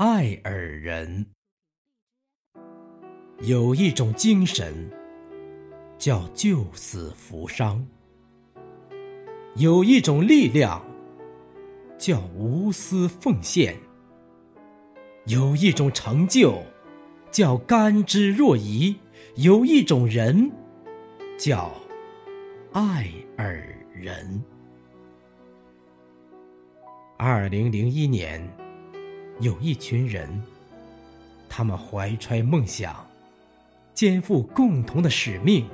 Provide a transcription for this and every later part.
爱尔人有一种精神，叫救死扶伤；有一种力量，叫无私奉献；有一种成就，叫甘之若饴；有一种人，叫爱尔人。二零零一年。有一群人，他们怀揣梦想，肩负共同的使命，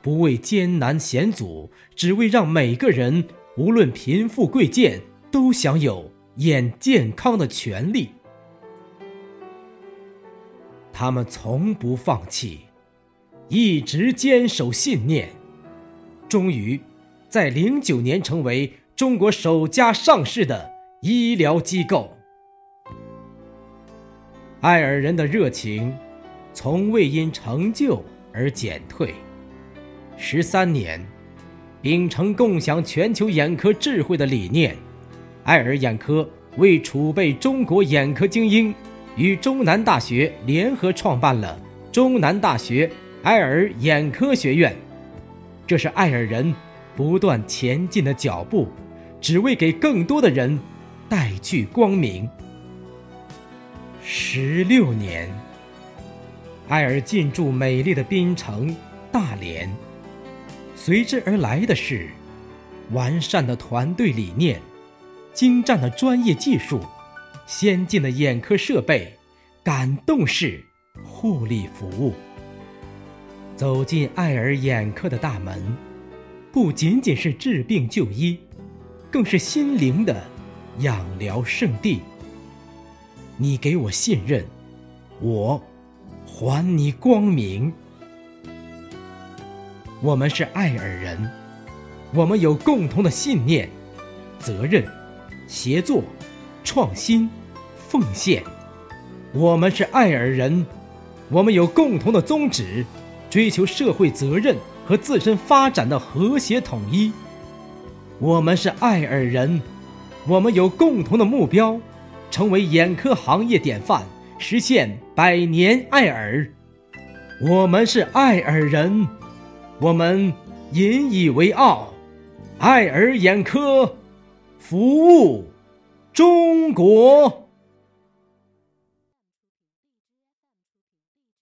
不畏艰难险阻，只为让每个人，无论贫富贵贱，都享有眼健康的权利。他们从不放弃，一直坚守信念，终于在零九年成为中国首家上市的医疗机构。爱尔人的热情，从未因成就而减退。十三年，秉承共享全球眼科智慧的理念，爱尔眼科为储备中国眼科精英，与中南大学联合创办了中南大学爱尔眼科学院。这是爱尔人不断前进的脚步，只为给更多的人带去光明。十六年，爱尔进驻美丽的滨城大连，随之而来的是完善的团队理念、精湛的专业技术、先进的眼科设备、感动式护理服务。走进爱尔眼科的大门，不仅仅是治病就医，更是心灵的养疗圣地。你给我信任，我还你光明。我们是爱尔人，我们有共同的信念、责任、协作、创新、奉献。我们是爱尔人，我们有共同的宗旨，追求社会责任和自身发展的和谐统一。我们是爱尔人，我们有共同的目标。成为眼科行业典范，实现百年爱尔。我们是爱尔人，我们引以为傲。爱尔眼科，服务中国。